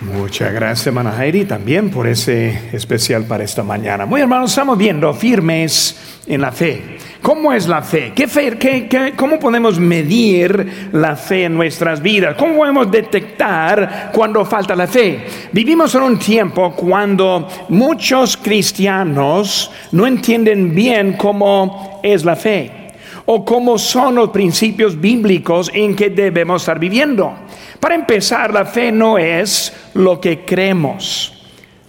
Muchas gracias, hermana Heidi, también por ese especial para esta mañana. Muy hermanos, estamos viendo firmes en la fe. ¿Cómo es la fe? ¿Qué fe qué, cómo podemos medir la fe en nuestras vidas? ¿Cómo podemos detectar cuando falta la fe? Vivimos en un tiempo cuando muchos cristianos no entienden bien cómo es la fe o cómo son los principios bíblicos en que debemos estar viviendo. Para empezar, la fe no es lo que creemos.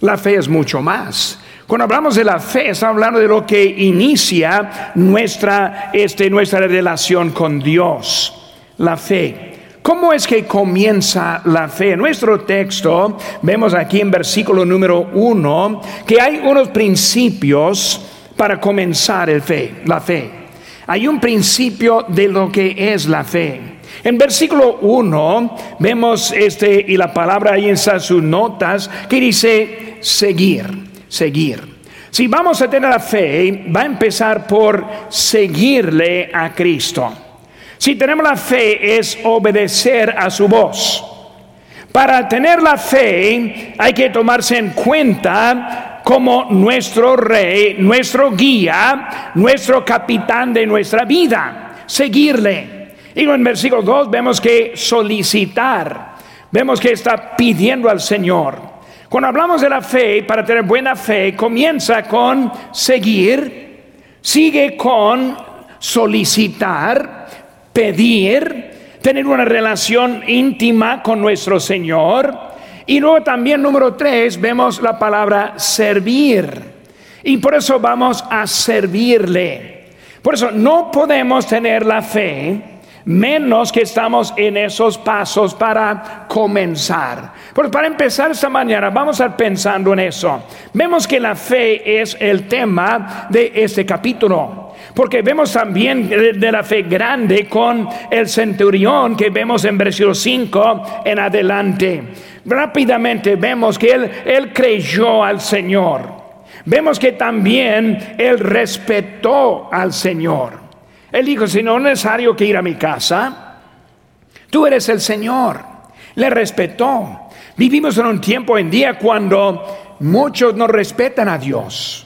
La fe es mucho más. Cuando hablamos de la fe, estamos hablando de lo que inicia nuestra, este, nuestra relación con Dios. La fe. ¿Cómo es que comienza la fe? En nuestro texto vemos aquí en versículo número uno que hay unos principios para comenzar el fe, la fe. Hay un principio de lo que es la fe. En versículo 1 vemos este y la palabra ahí en sus notas que dice seguir, seguir. Si vamos a tener la fe, va a empezar por seguirle a Cristo. Si tenemos la fe es obedecer a su voz. Para tener la fe hay que tomarse en cuenta como nuestro rey, nuestro guía, nuestro capitán de nuestra vida. Seguirle. Y en versículo 2 vemos que solicitar, vemos que está pidiendo al Señor. Cuando hablamos de la fe, para tener buena fe, comienza con seguir, sigue con solicitar, pedir, tener una relación íntima con nuestro Señor. Y luego también número 3 vemos la palabra servir. Y por eso vamos a servirle. Por eso no podemos tener la fe menos que estamos en esos pasos para comenzar. Pues para empezar esta mañana vamos a estar pensando en eso. Vemos que la fe es el tema de este capítulo. Porque vemos también de la fe grande con el centurión que vemos en versículo 5 en adelante. Rápidamente vemos que él, él creyó al Señor. Vemos que también él respetó al Señor. Él dijo, si no es necesario que ir a mi casa, tú eres el Señor. Le respetó. Vivimos en un tiempo en día cuando muchos no respetan a Dios.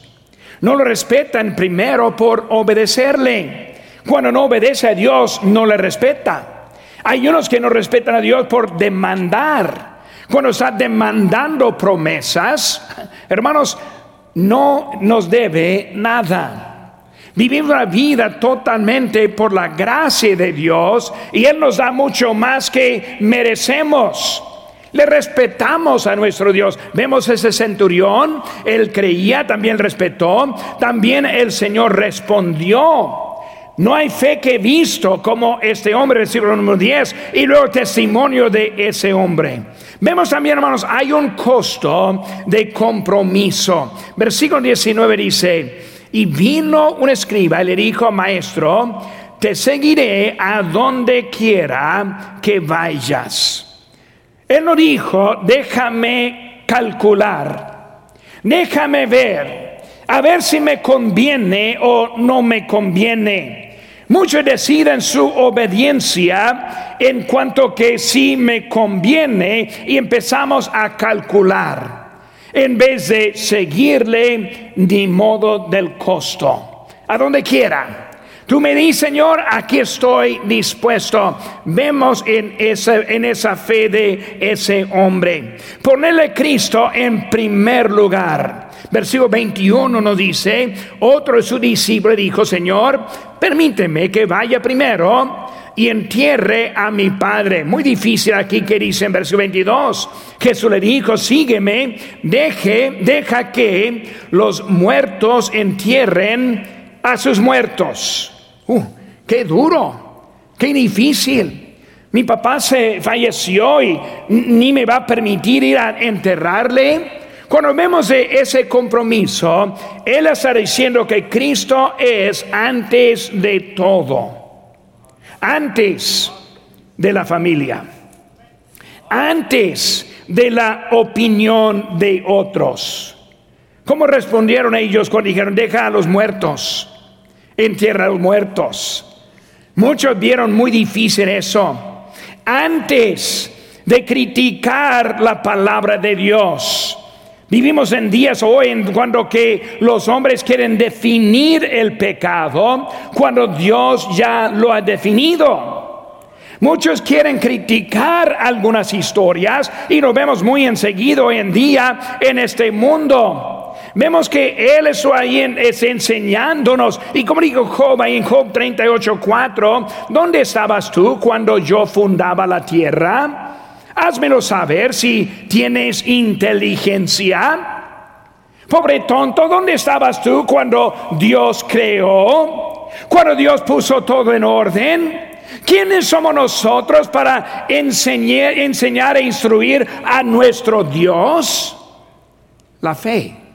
No lo respetan primero por obedecerle. Cuando no obedece a Dios, no le respeta. Hay unos que no respetan a Dios por demandar. Cuando está demandando promesas, hermanos, no nos debe nada. Vivimos la vida totalmente por la gracia de Dios y Él nos da mucho más que merecemos. Le respetamos a nuestro Dios. Vemos ese centurión, él creía, también respetó, también el Señor respondió. No hay fe que he visto como este hombre, versículo número 10, y luego testimonio de ese hombre. Vemos también, hermanos, hay un costo de compromiso. Versículo 19 dice, y vino un escriba y le dijo, maestro, te seguiré a donde quiera que vayas. Él no dijo, déjame calcular, déjame ver, a ver si me conviene o no me conviene. Muchos deciden su obediencia en cuanto que sí me conviene y empezamos a calcular en vez de seguirle ni modo del costo. A donde quiera. Tú me dices, Señor, aquí estoy dispuesto. Vemos en esa, en esa fe de ese hombre. Ponerle Cristo en primer lugar. Versículo 21 nos dice, otro de su discípulo dijo, Señor, permíteme que vaya primero y entierre a mi padre. Muy difícil aquí que dice en versículo 22. Jesús le dijo, sígueme, deje, deja que los muertos entierren a sus muertos. Uh, qué duro, qué difícil. Mi papá se falleció y ni me va a permitir ir a enterrarle. Cuando vemos ese compromiso, Él está diciendo que Cristo es antes de todo antes de la familia, antes de la opinión de otros. ¿Cómo respondieron ellos cuando dijeron, deja a los muertos, entierra a los muertos? Muchos vieron muy difícil eso. Antes de criticar la palabra de Dios. Vivimos en días hoy en cuando que los hombres quieren definir el pecado cuando Dios ya lo ha definido. Muchos quieren criticar algunas historias y lo vemos muy enseguida hoy en día en este mundo. Vemos que Él es ahí es enseñándonos. Y como dijo Job ahí en Job 38:4, ¿dónde estabas tú cuando yo fundaba la tierra? Házmelo saber si tienes inteligencia. Pobre tonto, ¿dónde estabas tú cuando Dios creó? Cuando Dios puso todo en orden. ¿Quiénes somos nosotros para enseñar, enseñar e instruir a nuestro Dios? La fe,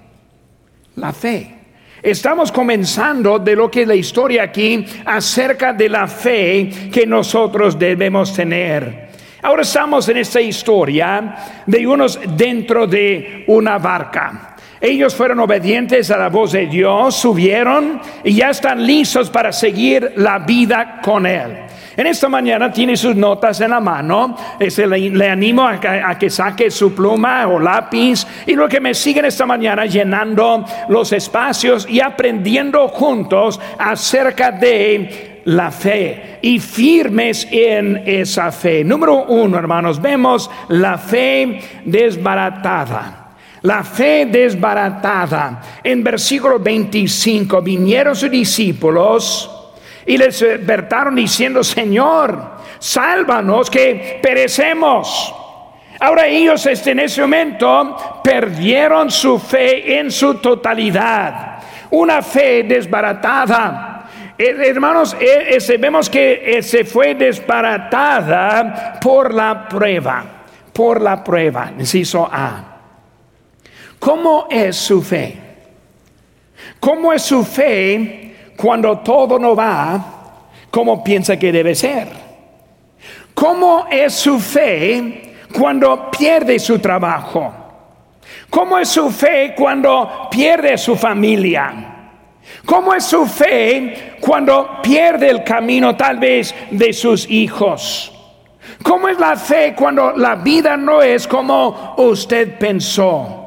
la fe. Estamos comenzando de lo que es la historia aquí acerca de la fe que nosotros debemos tener. Ahora estamos en esta historia de unos dentro de una barca. Ellos fueron obedientes a la voz de Dios, subieron y ya están listos para seguir la vida con Él. En esta mañana tiene sus notas en la mano. Este, le, animo a, a, que saque su pluma o lápiz y lo que me siguen esta mañana llenando los espacios y aprendiendo juntos acerca de la fe y firmes en esa fe. Número uno, hermanos, vemos la fe desbaratada. La fe desbaratada. En versículo 25, vinieron sus discípulos y les despertaron diciendo, Señor, sálvanos que perecemos. Ahora ellos este, en ese momento perdieron su fe en su totalidad, una fe desbaratada. Eh, hermanos, eh, vemos que eh, se fue desbaratada por la prueba, por la prueba, inciso A. ¿Cómo es su fe? ¿Cómo es su fe cuando todo no va como piensa que debe ser? ¿Cómo es su fe cuando pierde su trabajo? ¿Cómo es su fe cuando pierde su familia? ¿Cómo es su fe cuando pierde el camino tal vez de sus hijos? ¿Cómo es la fe cuando la vida no es como usted pensó?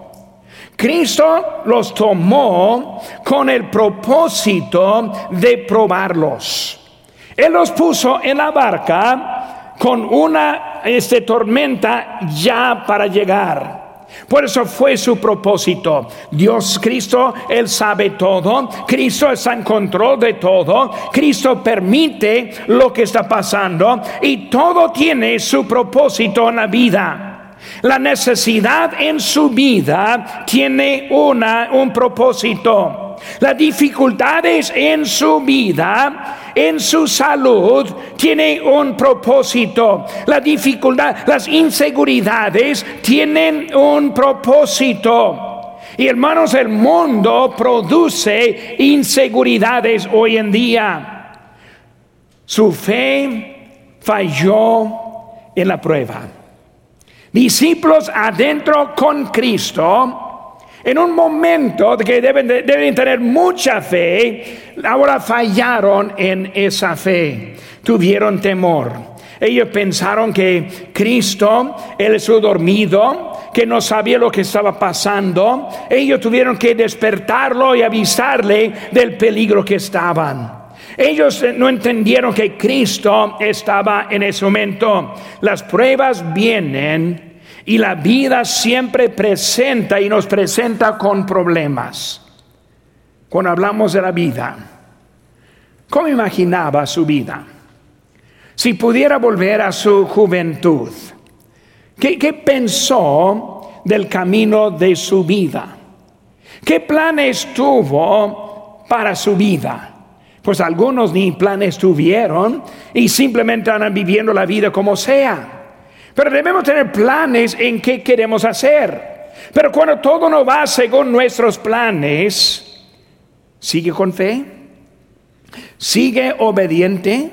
Cristo los tomó con el propósito de probarlos. Él los puso en la barca con una este, tormenta ya para llegar. Por eso fue su propósito. Dios Cristo, Él sabe todo. Cristo está en control de todo. Cristo permite lo que está pasando y todo tiene su propósito en la vida. La necesidad en su vida tiene una, un propósito. Las dificultades en su vida, en su salud, tiene un propósito. La dificultad, las inseguridades tienen un propósito. Y hermanos, el mundo produce inseguridades hoy en día. Su fe falló en la prueba discípulos adentro con Cristo, en un momento que deben, deben tener mucha fe, ahora fallaron en esa fe, tuvieron temor. Ellos pensaron que Cristo, Él es dormido, que no sabía lo que estaba pasando. Ellos tuvieron que despertarlo y avisarle del peligro que estaban. Ellos eh, no entendieron que Cristo estaba en ese momento. Las pruebas vienen y la vida siempre presenta y nos presenta con problemas. Cuando hablamos de la vida, ¿cómo imaginaba su vida? Si pudiera volver a su juventud, ¿qué, qué pensó del camino de su vida? ¿Qué planes tuvo para su vida? Pues algunos ni planes tuvieron y simplemente andan viviendo la vida como sea. Pero debemos tener planes en qué queremos hacer. Pero cuando todo no va según nuestros planes, sigue con fe, sigue obediente,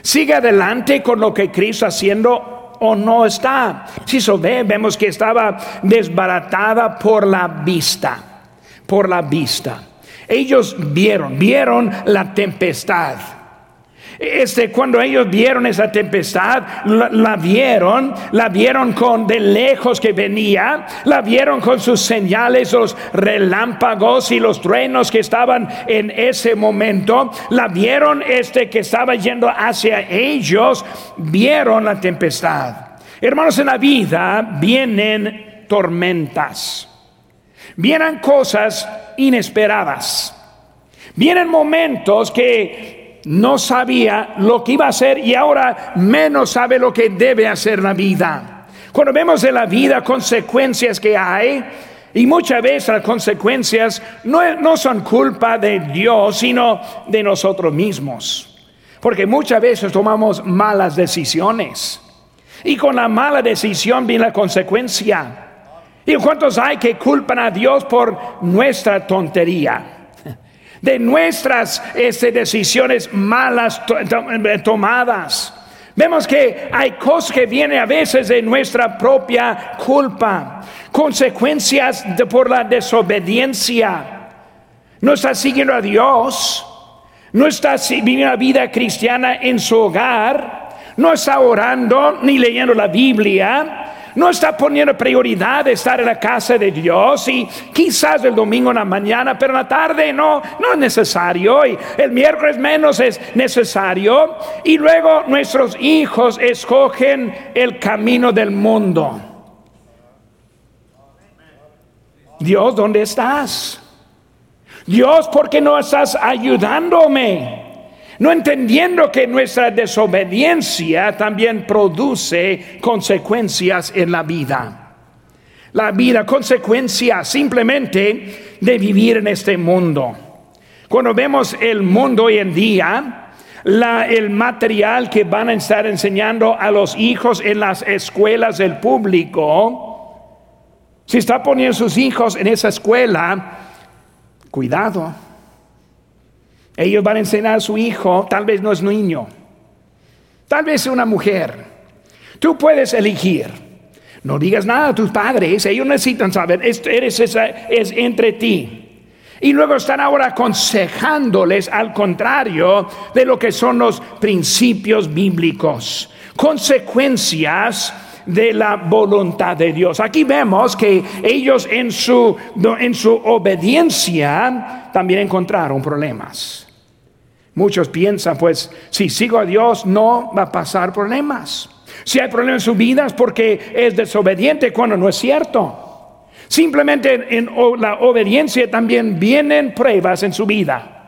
sigue adelante con lo que Cristo haciendo o no está. Si se ve, vemos que estaba desbaratada por la vista, por la vista. Ellos vieron, vieron la tempestad. Este, cuando ellos vieron esa tempestad, la, vieron, la vieron con de lejos que venía, la vieron con sus señales, los relámpagos y los truenos que estaban en ese momento, la vieron este que estaba yendo hacia ellos, vieron la tempestad. Hermanos, en la vida vienen tormentas, vienen cosas inesperadas, vienen momentos que no sabía lo que iba a hacer y ahora menos sabe lo que debe hacer la vida. Cuando vemos en la vida consecuencias que hay, y muchas veces las consecuencias no, no son culpa de Dios, sino de nosotros mismos. Porque muchas veces tomamos malas decisiones. Y con la mala decisión viene la consecuencia. ¿Y cuántos hay que culpan a Dios por nuestra tontería? de nuestras este, decisiones malas tomadas. Vemos que hay cosas que vienen a veces de nuestra propia culpa, consecuencias por la desobediencia. No está siguiendo a Dios, no está viviendo una vida cristiana en su hogar, no está orando ni leyendo la Biblia, no está poniendo prioridad de estar en la casa de Dios y quizás el domingo en la mañana, pero en la tarde no, no es necesario y el miércoles menos es necesario y luego nuestros hijos escogen el camino del mundo. Dios, ¿dónde estás? Dios, ¿por qué no estás ayudándome? No entendiendo que nuestra desobediencia también produce consecuencias en la vida. La vida, consecuencia simplemente de vivir en este mundo. Cuando vemos el mundo hoy en día, el material que van a estar enseñando a los hijos en las escuelas del público, si está poniendo sus hijos en esa escuela, cuidado ellos van a enseñar a su hijo, tal vez no es niño, tal vez es una mujer. Tú puedes elegir. No digas nada a tus padres, ellos necesitan saber, eres es entre ti. Y luego están ahora aconsejándoles al contrario de lo que son los principios bíblicos, consecuencias de la voluntad de Dios. Aquí vemos que ellos en su, en su obediencia también encontraron problemas. Muchos piensan, pues, si sigo a Dios no va a pasar problemas. Si hay problemas en su vida es porque es desobediente cuando no es cierto. Simplemente en la obediencia también vienen pruebas en su vida.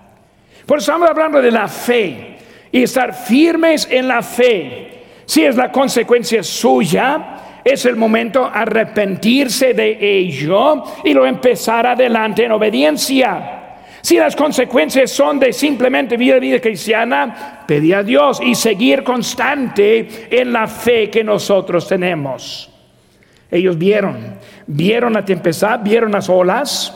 Por eso estamos hablando de la fe y estar firmes en la fe. Si es la consecuencia suya, es el momento arrepentirse de ello y lo empezar adelante en obediencia. Si las consecuencias son de simplemente vida cristiana, pedir a Dios y seguir constante en la fe que nosotros tenemos. Ellos vieron, vieron la tempestad, vieron las olas.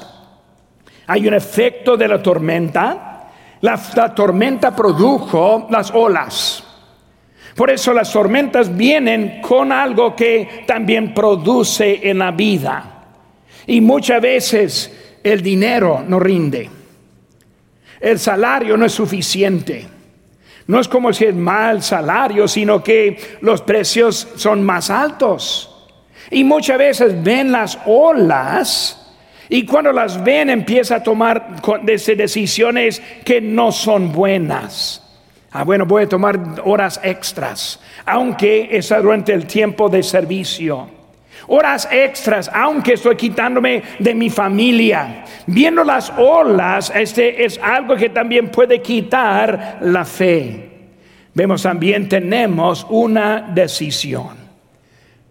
Hay un efecto de la tormenta. La, la tormenta produjo las olas. Por eso las tormentas vienen con algo que también produce en la vida. Y muchas veces el dinero no rinde. El salario no es suficiente. No es como si es mal salario, sino que los precios son más altos. Y muchas veces ven las olas y cuando las ven empieza a tomar decisiones que no son buenas. Ah, bueno, voy a tomar horas extras, aunque es durante el tiempo de servicio horas extras, aunque estoy quitándome de mi familia. Viendo las olas, este es algo que también puede quitar la fe. Vemos también tenemos una decisión.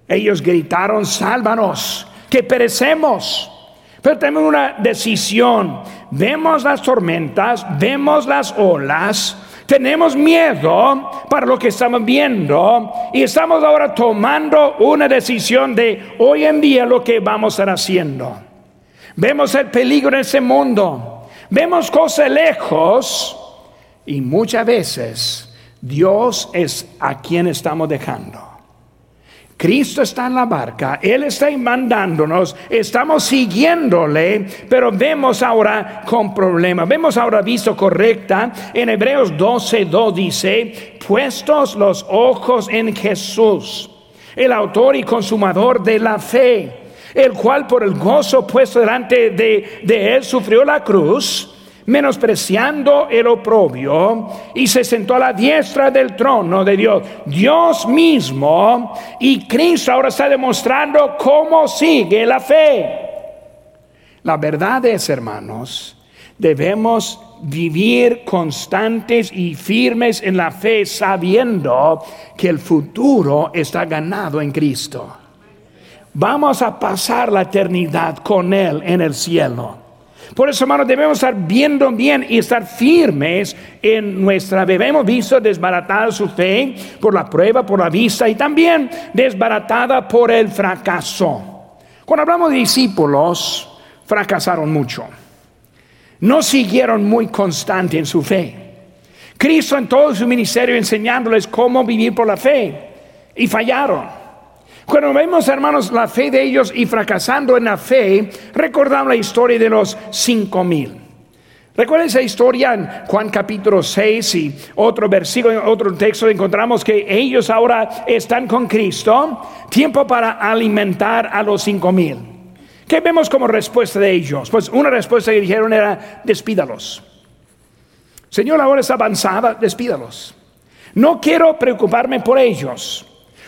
Ellos gritaron, sálvanos, que perecemos. Pero tenemos una decisión. Vemos las tormentas, vemos las olas, tenemos miedo para lo que estamos viendo y estamos ahora tomando una decisión de hoy en día lo que vamos a estar haciendo. Vemos el peligro en ese mundo, vemos cosas lejos y muchas veces Dios es a quien estamos dejando. Cristo está en la barca, Él está mandándonos, estamos siguiéndole, pero vemos ahora con problema. Vemos ahora visto correcta en Hebreos 12, 2 dice, puestos los ojos en Jesús, el autor y consumador de la fe, el cual por el gozo puesto delante de, de Él sufrió la cruz menospreciando el oprobio, y se sentó a la diestra del trono de Dios. Dios mismo y Cristo ahora está demostrando cómo sigue la fe. La verdad es, hermanos, debemos vivir constantes y firmes en la fe sabiendo que el futuro está ganado en Cristo. Vamos a pasar la eternidad con Él en el cielo. Por eso, hermanos, debemos estar viendo bien y estar firmes en nuestra fe. Hemos visto desbaratada su fe por la prueba, por la vista y también desbaratada por el fracaso. Cuando hablamos de discípulos, fracasaron mucho. No siguieron muy constante en su fe. Cristo en todo su ministerio enseñándoles cómo vivir por la fe y fallaron. Cuando vemos, hermanos, la fe de ellos y fracasando en la fe, recordamos la historia de los cinco mil. Recuerden esa historia en Juan capítulo 6 y otro versículo, otro texto encontramos que ellos ahora están con Cristo, tiempo para alimentar a los cinco mil. ¿Qué vemos como respuesta de ellos? Pues una respuesta que dijeron era, despídalos. Señor, la hora es avanzada, despídalos. No quiero preocuparme por ellos.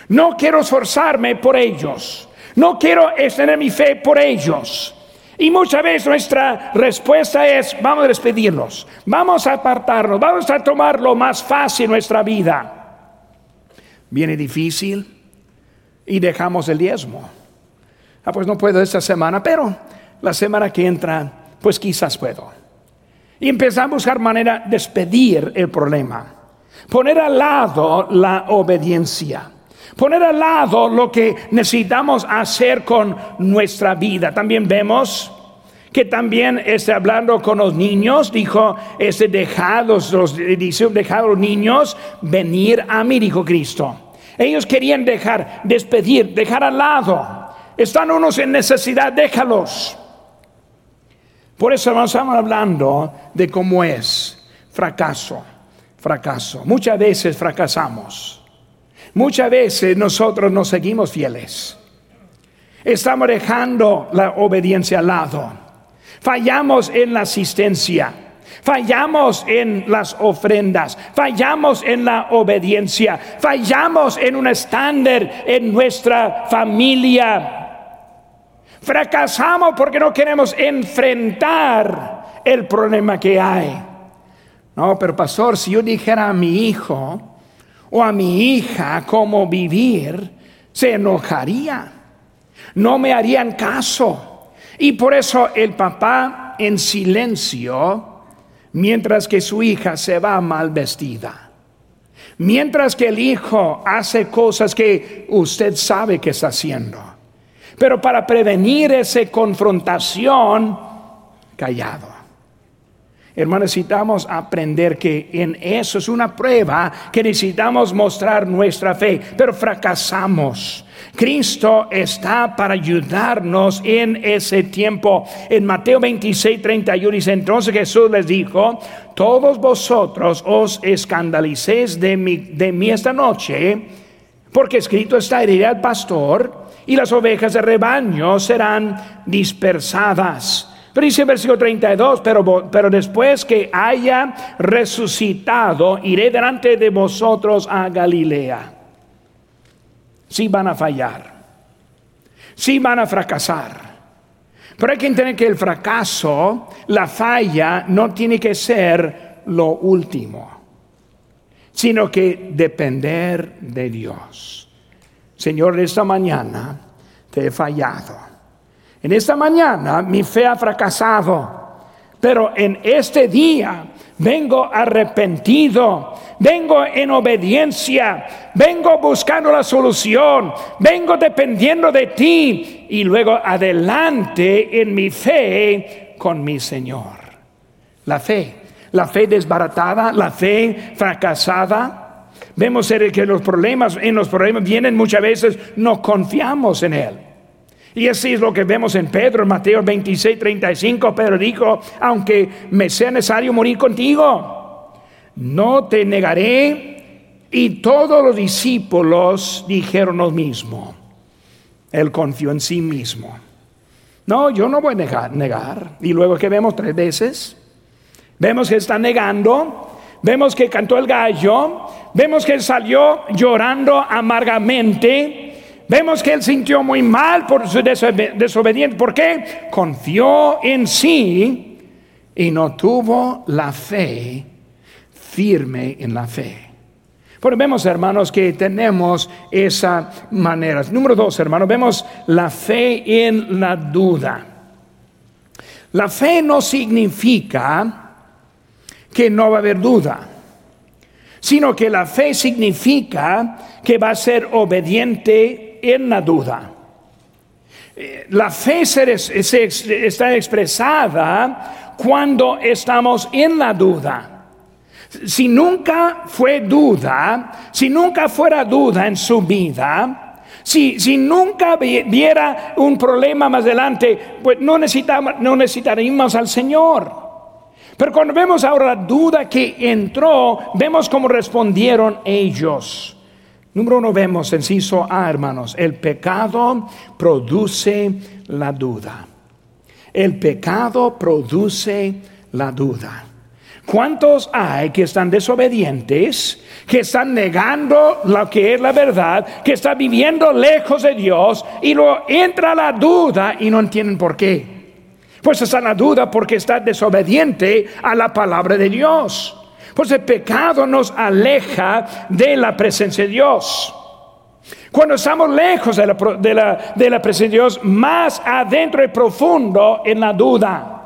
No quiero esforzarme por ellos. No quiero extender mi fe por ellos. Y muchas veces nuestra respuesta es, vamos a despedirnos, vamos a apartarnos, vamos a tomar lo más fácil nuestra vida. Viene difícil y dejamos el diezmo. Ah, pues no puedo esta semana, pero la semana que entra, pues quizás puedo. Y empezamos a buscar manera de despedir el problema, poner al lado la obediencia. Poner al lado lo que necesitamos hacer con nuestra vida. También vemos que también está hablando con los niños, dijo, este, dejados los, dejar los niños venir a mí, dijo Cristo. Ellos querían dejar, despedir, dejar al lado. Están unos en necesidad, déjalos. Por eso estamos hablando de cómo es fracaso, fracaso. Muchas veces fracasamos. Muchas veces nosotros nos seguimos fieles. Estamos dejando la obediencia al lado. Fallamos en la asistencia. Fallamos en las ofrendas, fallamos en la obediencia, fallamos en un estándar en nuestra familia. Fracasamos porque no queremos enfrentar el problema que hay. No, pero pastor, si yo dijera a mi hijo, o a mi hija cómo vivir, se enojaría. No me harían caso. Y por eso el papá en silencio, mientras que su hija se va mal vestida. Mientras que el hijo hace cosas que usted sabe que está haciendo. Pero para prevenir esa confrontación, callado. Hermanos, necesitamos aprender que en eso es una prueba que necesitamos mostrar nuestra fe, pero fracasamos. Cristo está para ayudarnos en ese tiempo. En Mateo 26, 31 dice, entonces Jesús les dijo, todos vosotros os escandalicéis de mí, de mí esta noche, porque escrito está, heriré al pastor y las ovejas de rebaño serán dispersadas. Pero dice el versículo 32, pero, pero después que haya resucitado, iré delante de vosotros a Galilea. Sí van a fallar, sí van a fracasar. Pero hay que entender que el fracaso, la falla, no tiene que ser lo último, sino que depender de Dios. Señor, esta mañana te he fallado en esta mañana mi fe ha fracasado, pero en este día vengo arrepentido, vengo en obediencia, vengo buscando la solución, vengo dependiendo de ti y luego adelante en mi fe con mi Señor. La fe, la fe desbaratada, la fe fracasada, Vemos que los problemas, en los problemas vienen muchas veces, no confiamos en Él. Y así es lo que vemos en Pedro, en Mateo 26, 35. Pedro dijo, aunque me sea necesario morir contigo, no te negaré. Y todos los discípulos dijeron lo mismo. Él confió en sí mismo. No, yo no voy a negar. negar. Y luego que vemos tres veces, vemos que está negando, vemos que cantó el gallo, vemos que salió llorando amargamente Vemos que él sintió muy mal por su desobediencia. ¿Por qué? Confió en sí y no tuvo la fe firme en la fe. Pero vemos, hermanos, que tenemos esa manera. Número dos, hermanos, vemos la fe en la duda. La fe no significa que no va a haber duda sino que la fe significa que va a ser obediente en la duda. Eh, la fe está expresada cuando estamos en la duda. Si nunca fue duda, si nunca fuera duda en su vida, si, si nunca viera un problema más adelante, pues no, no necesitaríamos al Señor. Pero cuando vemos ahora la duda que entró, vemos cómo respondieron ellos. Número uno vemos, inciso A, hermanos, el pecado produce la duda. El pecado produce la duda. ¿Cuántos hay que están desobedientes, que están negando lo que es la verdad, que están viviendo lejos de Dios y luego entra la duda y no entienden por qué? Pues está la duda porque está desobediente a la palabra de Dios. Pues el pecado nos aleja de la presencia de Dios. Cuando estamos lejos de la, de la, presencia de Dios, más adentro y profundo en la duda.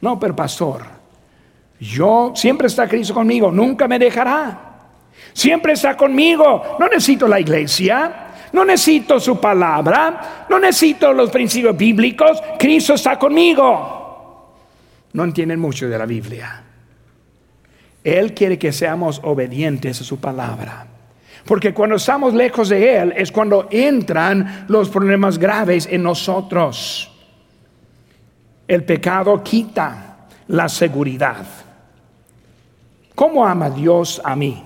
No, pero pastor, yo siempre está Cristo conmigo, nunca me dejará. Siempre está conmigo. No necesito la iglesia, no necesito su palabra, no necesito los principios bíblicos, Cristo está conmigo. No entienden mucho de la Biblia. Él quiere que seamos obedientes a su palabra. Porque cuando estamos lejos de Él es cuando entran los problemas graves en nosotros. El pecado quita la seguridad. ¿Cómo ama Dios a mí?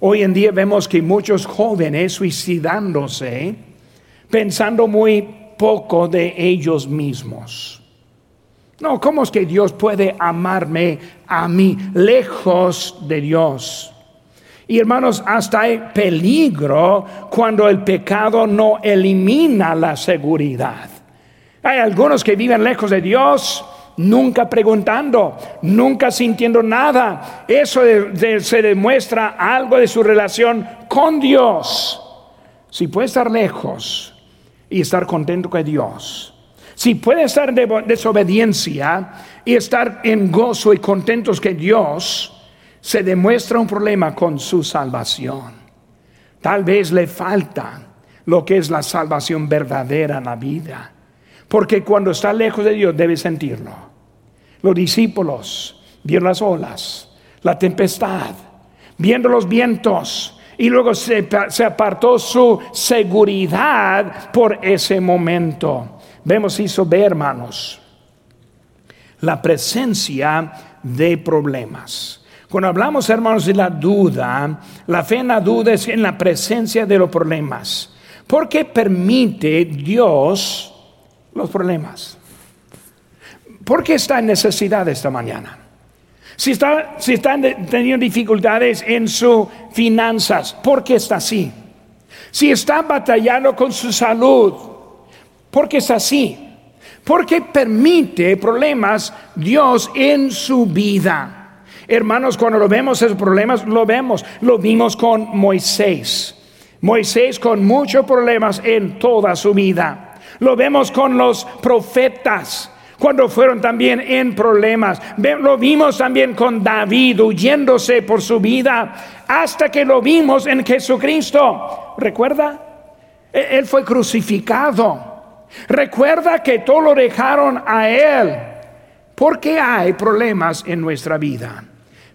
Hoy en día vemos que muchos jóvenes suicidándose pensando muy poco de ellos mismos. No, ¿cómo es que Dios puede amarme a mí lejos de Dios? Y hermanos, hasta hay peligro cuando el pecado no elimina la seguridad. Hay algunos que viven lejos de Dios nunca preguntando, nunca sintiendo nada. Eso se demuestra algo de su relación con Dios. Si puede estar lejos y estar contento con Dios, si puede estar en desobediencia y estar en gozo y contentos que Dios, se demuestra un problema con su salvación. Tal vez le falta lo que es la salvación verdadera en la vida. Porque cuando está lejos de Dios debe sentirlo. Los discípulos vieron las olas, la tempestad, viendo los vientos, y luego se, apartó su seguridad por ese momento. Vemos eso ve, hermanos, la presencia de problemas. Cuando hablamos, hermanos, de la duda, la fe en la duda es en la presencia de los problemas. ¿Por qué permite Dios los problemas? ¿Por qué está en necesidad esta mañana? Si está, si teniendo dificultades en sus finanzas, ¿por qué está así? Si está batallando con su salud, ¿por qué está así? ¿Por qué permite problemas Dios en su vida? Hermanos, cuando lo vemos esos problemas, lo vemos. Lo vimos con Moisés. Moisés con muchos problemas en toda su vida. Lo vemos con los profetas cuando fueron también en problemas. Lo vimos también con David huyéndose por su vida hasta que lo vimos en Jesucristo. ¿Recuerda? E-, él fue crucificado. Recuerda que todo lo dejaron a Él. ¿Por qué hay problemas en nuestra vida?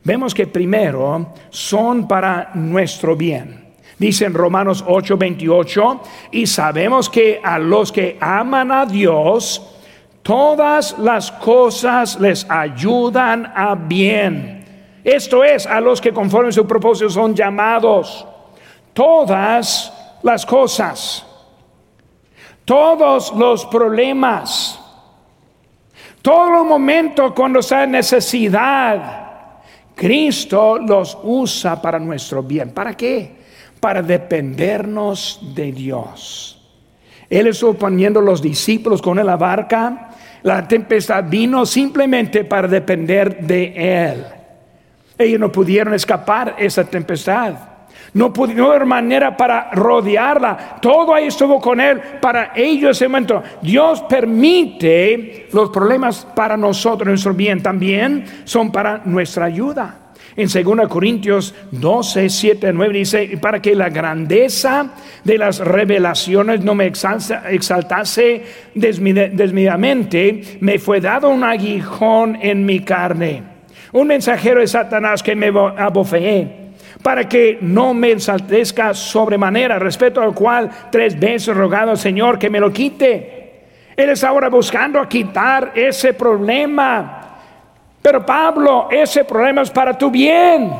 vemos que primero son para nuestro bien. Dice en Romanos 8:28, y sabemos que a los que aman a Dios, todas las cosas les ayudan a bien. Esto es, a los que conforme su propósito son llamados. Todas las cosas, todos los problemas, todos los momentos cuando está necesidad, Cristo los usa para nuestro bien. ¿Para qué? Para dependernos de Dios. Él estuvo poniendo los discípulos con él la barca. La tempestad vino simplemente para depender de Él. Ellos no pudieron escapar esa tempestad. No pudieron haber manera para rodearla. Todo ahí estuvo con Él para ellos ese momento. Dios permite los problemas para nosotros, nuestro bien también son para nuestra ayuda. En 2 Corintios 12, 7, 9 dice, para que la grandeza de las revelaciones no me exaltase desmedidamente, me fue dado un aguijón en mi carne, un mensajero de Satanás que me abofeé para que no me ensaltezca sobremanera, respecto al cual tres veces rogado al Señor que me lo quite. Él está ahora buscando quitar ese problema pero Pablo, ese problema es para tu bien.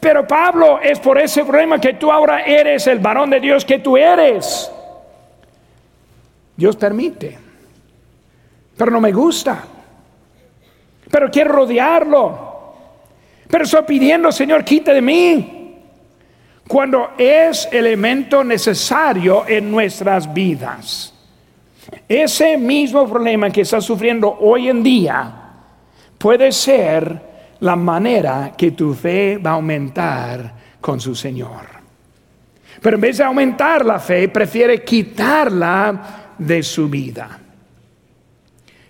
Pero Pablo, es por ese problema que tú ahora eres el varón de Dios que tú eres. Dios permite. Pero no me gusta. Pero quiero rodearlo. Pero estoy pidiendo, Señor, quita de mí. Cuando es elemento necesario en nuestras vidas. Ese mismo problema que está sufriendo hoy en día puede ser la manera que tu fe va a aumentar con su Señor. Pero en vez de aumentar la fe, prefiere quitarla de su vida.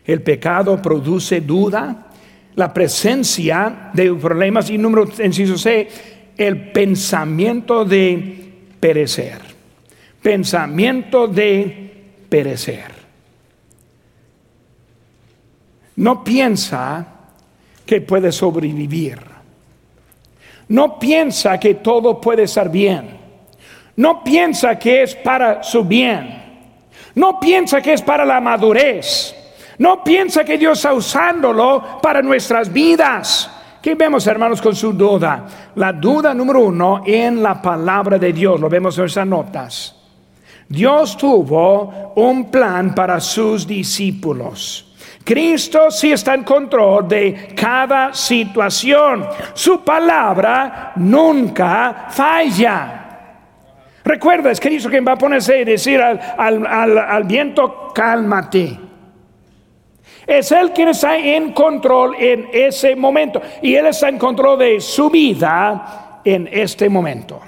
El pecado produce duda, la presencia de problemas y número inciso C, el pensamiento de perecer. Pensamiento de perecer. No piensa que puede sobrevivir. No piensa que todo puede estar bien. No piensa que es para su bien. No piensa que es para la madurez. No piensa que Dios está usándolo para nuestras vidas. ¿Qué vemos, hermanos, con su duda? La duda número uno en la palabra de Dios. Lo vemos en esas notas. Dios tuvo un plan para sus discípulos. Cristo sí está en control de cada situación. Su palabra nunca falla. Recuerda, es Cristo quien va a ponerse y decir al, viento, cálmate. Es Él quien está en control en ese momento. Y Él está en control de su vida en este momento.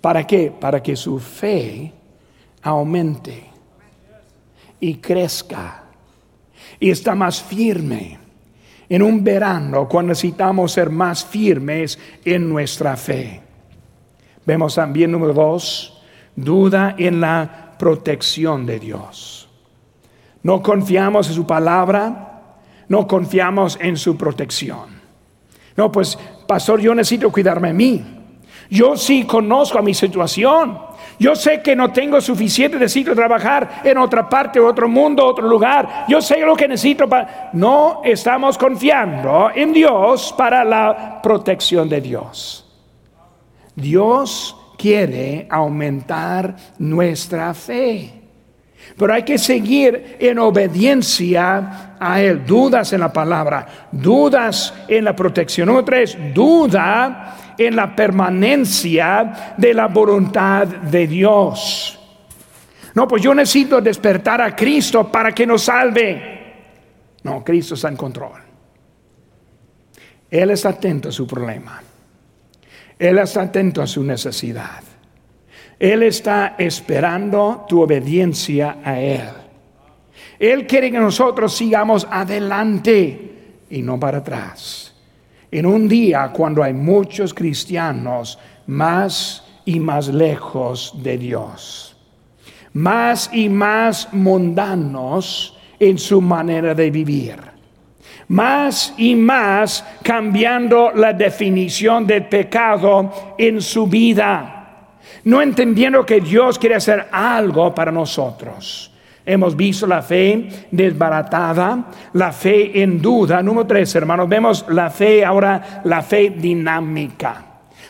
¿Para qué? Para que su fe aumente y crezca y está más firme. En un verano, cuando necesitamos ser más firmes en nuestra fe. Vemos también, número dos, duda en la protección de Dios. No confiamos en su palabra, no confiamos en su protección. No, pues, pastor, yo necesito cuidarme a mí. Yo sí conozco a mi situación. Yo sé que no tengo suficiente, necesito trabajar en otra parte, otro mundo, otro lugar. Yo sé lo que necesito. No estamos confiando en Dios para la protección de Dios. Dios quiere aumentar nuestra fe. Pero hay que seguir en obediencia a Él. Dudas en la palabra, dudas en la protección. Número tres, duda en la permanencia de la voluntad de Dios. No, pues yo necesito despertar a Cristo para que nos salve. No, Cristo está en control. Él está atento a su problema. Él está atento a su necesidad. Él está esperando tu obediencia a Él. Él quiere que nosotros sigamos adelante y no para atrás en un día cuando hay muchos cristianos más y más lejos de Dios, más y más mundanos en su manera de vivir, más y más cambiando la definición del pecado en su vida no entendiendo que Dios quiere hacer algo para nosotros. Hemos visto la fe desbaratada, la fe en duda. Número tres, hermanos, vemos la fe ahora, la fe dinámica.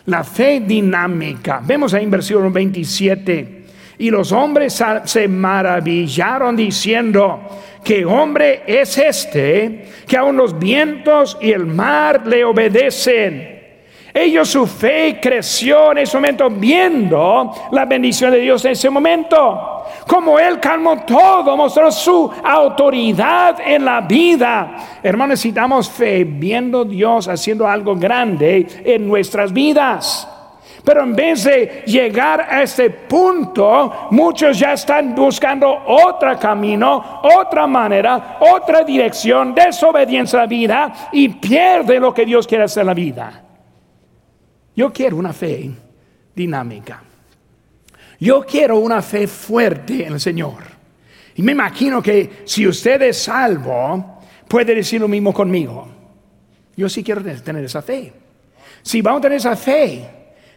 La fe dinámica. Vemos ahí en versículo 27. Y los hombres se maravillaron diciendo, ¿qué hombre es este que aun los vientos y el mar le obedecen? Ellos su fe creció en ese momento viendo la bendición de Dios en ese momento. Como Él calmó todo, mostró su autoridad en la vida. Hermanos, necesitamos fe viendo Dios haciendo algo grande en nuestras vidas. Pero en vez de llegar a este punto, muchos ya están buscando otro camino, otra manera, otra dirección, desobediencia a la vida y pierden lo que Dios quiere hacer en la vida. Yo quiero una fe dinámica. Yo quiero una fe fuerte en el Señor. Y me imagino que si usted es salvo, puede decir lo mismo conmigo. Yo sí quiero tener esa fe. Si vamos a tener esa fe,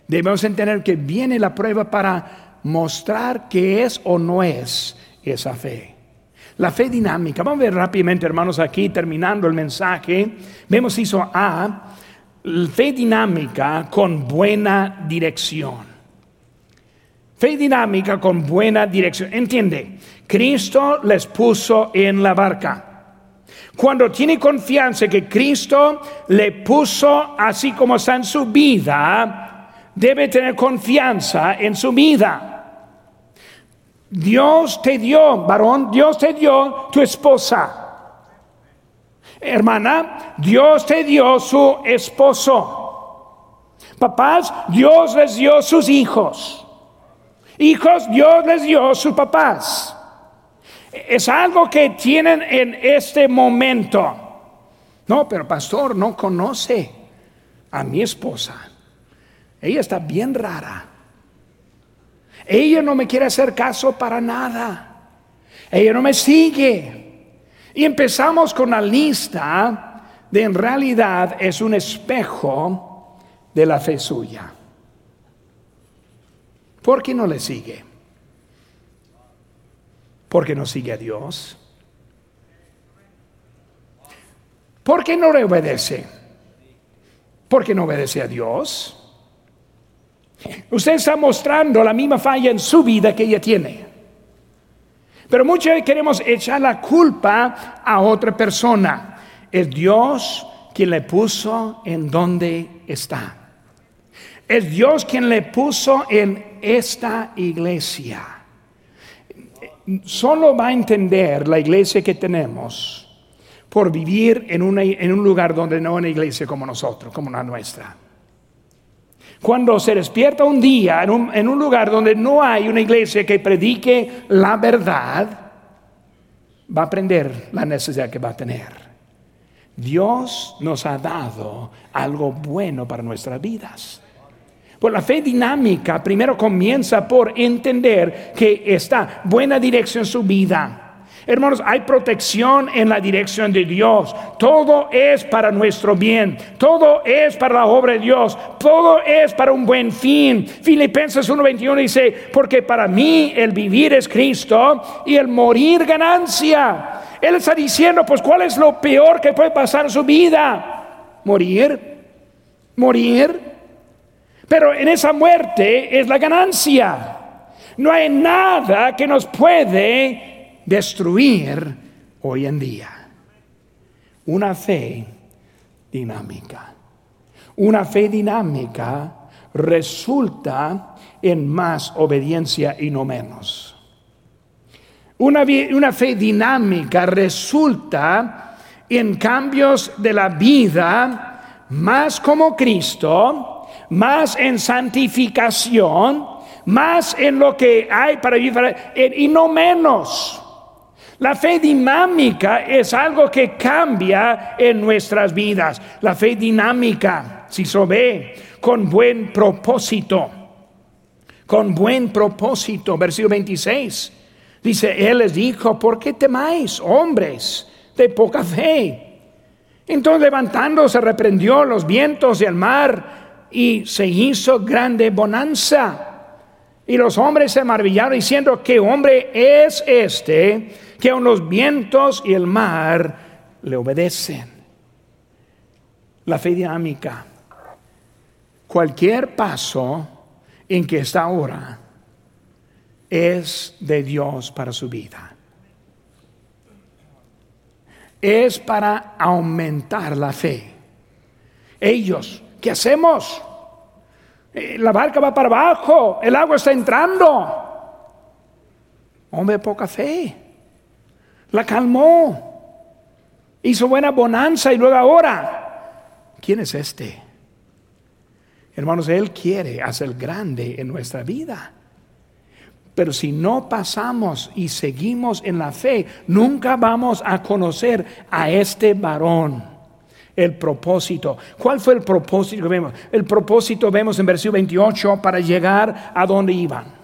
debemos entender que viene la prueba para mostrar qué es o no es esa fe. La fe dinámica. Vamos a ver rápidamente, hermanos, aquí terminando el mensaje. Vemos hizo A fe dinámica con buena dirección. Fe dinámica con buena dirección. Entiende, Cristo les puso en la barca. Cuando tiene confianza que Cristo le puso así como está en su vida, debe tener confianza en su vida. Dios te dio, varón, Dios te dio tu esposa. Hermana, Dios te dio su esposo. Papás, Dios les dio sus hijos. Hijos, Dios les dio sus papás. Es algo que tienen en este momento. No, pero pastor, no conoce a mi esposa. Ella está bien rara. Ella no me quiere hacer caso para nada. Ella no me sigue. Y empezamos con la lista de en realidad es un espejo de la fe suya. ¿Por qué no le sigue? Porque no sigue a Dios. ¿Por qué no le obedece? Porque no obedece a Dios. Usted está mostrando la misma falla en su vida que ella tiene. Pero muchas veces queremos echar la culpa a otra persona. Es Dios quien le puso en donde está. Es Dios quien le puso en esta iglesia. Solo va a entender la iglesia que tenemos por vivir en, en un lugar donde no hay una iglesia como nosotros, como la nuestra. Cuando se despierta un día en un, lugar donde no hay una iglesia que predique la verdad, va a aprender la necesidad que va a tener. Dios nos ha dado algo bueno para nuestras vidas. Pues la fe dinámica primero comienza por entender que está buena dirección en su vida Hermanos, hay protección en la dirección de Dios. Todo es para nuestro bien. Todo es para la obra de Dios. Todo es para un buen fin. Filipenses 1:21 dice, porque para mí el vivir es Cristo y el morir ganancia. Él está diciendo, pues, ¿cuál es lo peor que puede pasar en su vida? Morir. Morir. Pero en esa muerte es la ganancia. No hay nada que nos puede destruir hoy en día. Una fe dinámica. Una fe dinámica resulta en más obediencia y no menos. Una, una, fe dinámica resulta en cambios de la vida más como Cristo, más en santificación, más en lo que hay para vivir y no menos. La fe dinámica es algo que cambia en nuestras vidas. La fe dinámica, si se ve, con buen propósito. Con buen propósito. Versículo 26. Dice, Él les dijo, ¿por qué temáis, hombres de poca fe? Entonces levantando se reprendió los vientos y el mar y se hizo grande bonanza. Y los hombres se maravillaron diciendo, ¿qué hombre es este que aun los vientos y el mar le obedecen? La fe dinámica. Cualquier paso en que está ahora es de Dios para su vida. Es para aumentar la fe. Ellos, ¿qué hacemos? Eh, la barca va para abajo, el agua está entrando. Hombre poca fe. La calmó. Hizo buena bonanza y luego ahora, ¿quién es este? Hermanos, Él quiere hacer grande en nuestra vida. Pero si no pasamos y seguimos en la fe, nunca vamos a conocer a este varón el propósito. ¿Cuál fue el propósito que vemos? El propósito vemos en versículo 28 para llegar a donde iban.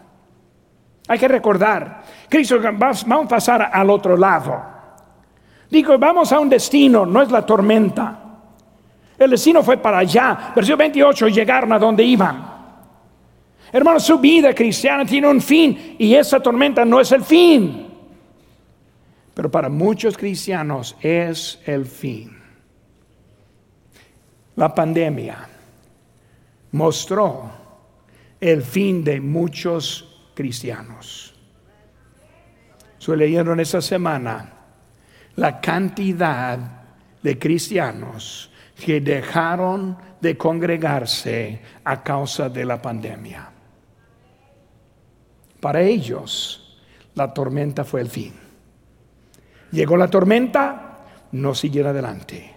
Hay que recordar, Cristo, vamos a pasar al otro lado. Digo, vamos a un destino, no es la tormenta. El destino fue para allá. Versículo 28, llegaron a donde iban. Hermanos, su vida cristiana tiene un fin y esa tormenta no es el fin. Pero para muchos cristianos es el fin. La pandemia mostró el fin de muchos cristianos. Estoy leyendo en semana la cantidad de cristianos que dejaron de congregarse a causa de la pandemia. Para ellos, la tormenta fue el fin. Llegó la tormenta, no siguieron adelante.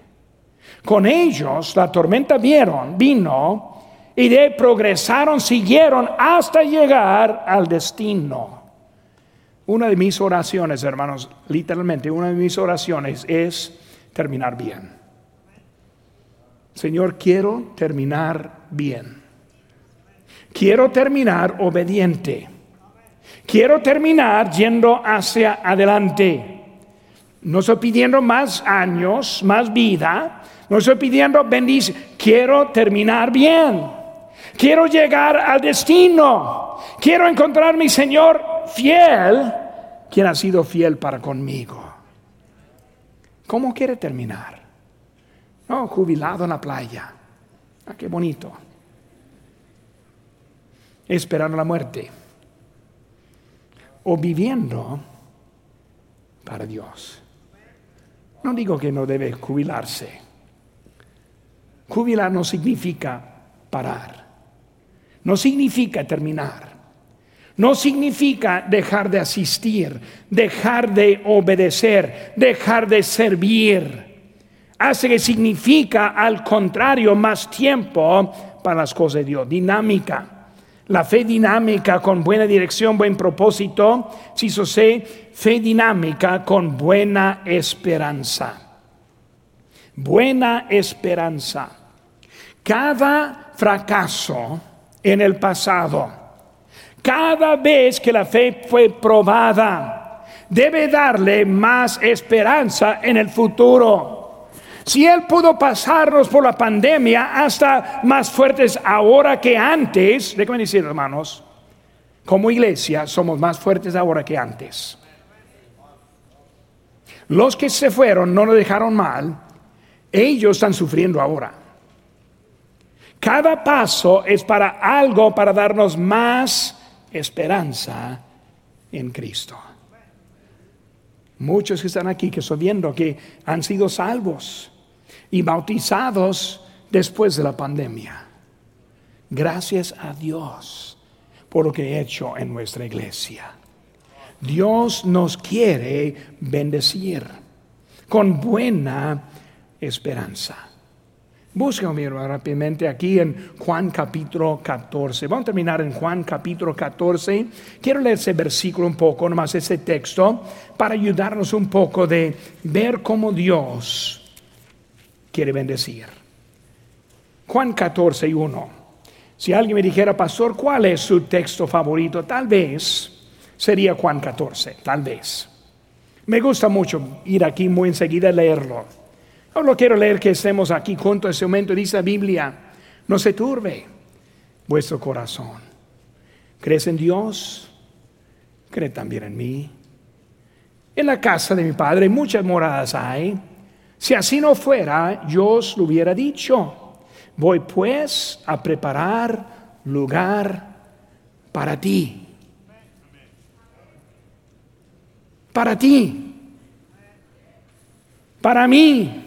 Con ellos la tormenta vieron, vino y de progresaron, siguieron hasta llegar al destino. Una de mis oraciones, hermanos, literalmente una de mis oraciones es terminar bien. Señor, quiero terminar bien. Quiero terminar obediente. Quiero terminar yendo hacia adelante. No estoy pidiendo más años, más vida, no estoy pidiendo bendición. Quiero terminar bien. Quiero llegar al destino. Quiero encontrar mi Señor fiel, quien ha sido fiel para conmigo. ¿Cómo quiere terminar? No, jubilado en la playa. Ah, qué bonito. Esperando la muerte. O viviendo para Dios. No digo que no debe jubilarse. Jubilar no significa parar, no significa terminar, no significa dejar de asistir, dejar de obedecer, dejar de servir. Hace que significa al contrario más tiempo para las cosas de Dios, dinámica. La fe dinámica con buena dirección, buen propósito, si sé, fe dinámica con buena esperanza. Buena esperanza. Cada fracaso en el pasado, cada vez que la fe fue probada, debe darle más esperanza en el futuro. Si Él pudo pasarnos por la pandemia hasta más fuertes ahora que antes, déjenme decir hermanos, como iglesia somos más fuertes ahora que antes. Los que se fueron no nos dejaron mal, ellos están sufriendo ahora. Cada paso es para algo, para darnos más esperanza en Cristo. Muchos que están aquí que estoy viendo que han sido salvos y bautizados después de la pandemia. Gracias a Dios por lo que he hecho en nuestra iglesia. Dios nos quiere bendecir con buena esperanza. Búscame rápidamente aquí en Juan capítulo 14. Vamos a terminar en Juan capítulo 14. Quiero leer ese versículo un poco, nomás ese texto, para ayudarnos un poco de ver cómo Dios quiere bendecir. Juan 14 y 1. Si alguien me dijera, pastor, ¿cuál es su texto favorito? Tal vez sería Juan 14, tal vez. Me gusta mucho ir aquí muy enseguida a leerlo Ahora quiero leer que estemos aquí juntos en ese momento. Dice la Biblia, no se turbe vuestro corazón. ¿Crees en Dios? Cree también en mí. En la casa de mi padre muchas moradas hay. Si así no fuera, yo os lo hubiera dicho. Voy pues a preparar lugar para ti. Para ti. Para mí.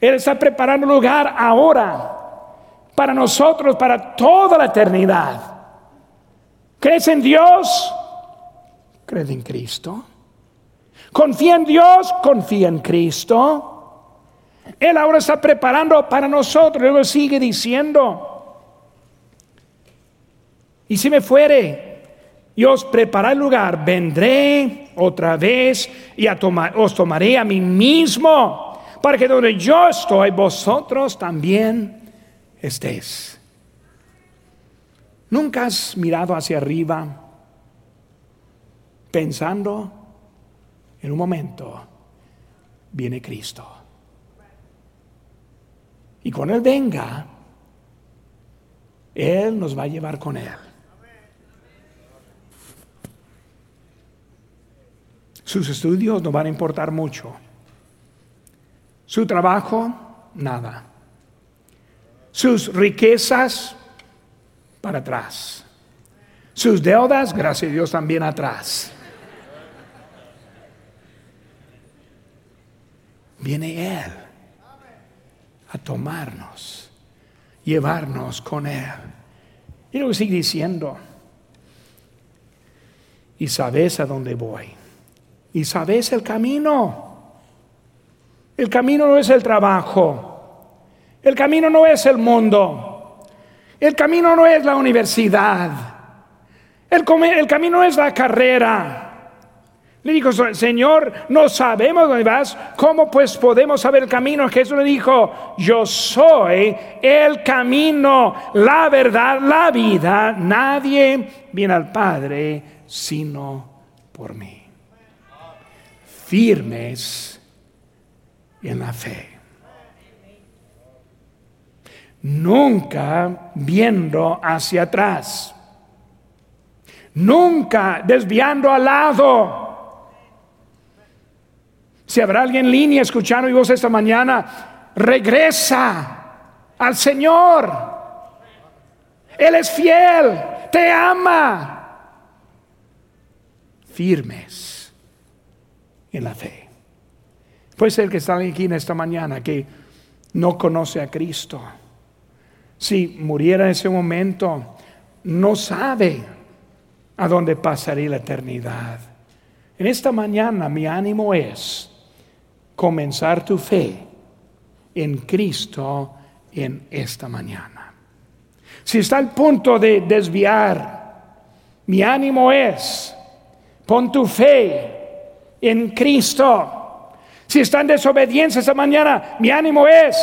Él está preparando lugar ahora para nosotros, para toda la eternidad. ¿Crees en Dios? ¿Crees en Cristo? Confía en Dios, confía en Cristo. Él ahora está preparando para nosotros. Luego sigue diciendo, y si me fuere, y os el lugar, vendré otra vez y os tomaré a mí mismo, para que donde yo estoy, vosotros también estéis. ¿Nunca has mirado hacia arriba pensando en un momento viene Cristo? Y cuando Él venga, Él nos va a llevar con Él. Sus estudios no van a importar mucho. Su trabajo, nada. Sus riquezas, para atrás. Sus deudas, gracias a Dios, también atrás. Viene Él a tomarnos, llevarnos con Él. Y luego sigue diciendo, y sabes a dónde voy y sabes el camino. El camino no es el trabajo. El camino no es el mundo. El camino no es la universidad. El, camino no es la carrera. Le dijo, Señor, no sabemos dónde vas. ¿Cómo pues podemos saber el camino? Jesús le dijo, yo soy el camino, la verdad, la vida. Nadie viene al Padre sino por mí firmes en la fe. Nunca viendo hacia atrás. Nunca desviando al lado. Si habrá alguien en línea escuchando y vos esta mañana, regresa al Señor. Él es fiel, te ama. Firmes en la fe. Puede ser que está aquí en esta mañana que no conoce a Cristo. Si muriera en ese momento, no sabe a dónde pasaría la eternidad. En esta mañana mi ánimo es comenzar tu fe en Cristo en esta mañana. Si está al punto de desviar, mi ánimo es pon tu fe en Cristo. Si está en desobediencia esta mañana, mi ánimo es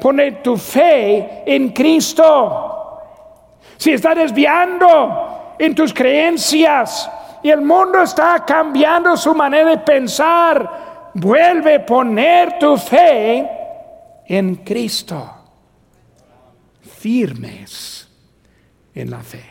poner tu fe en Cristo. Si está desviando en tus creencias y el mundo está cambiando su manera de pensar, vuelve a poner tu fe en Cristo. Firmes en la fe.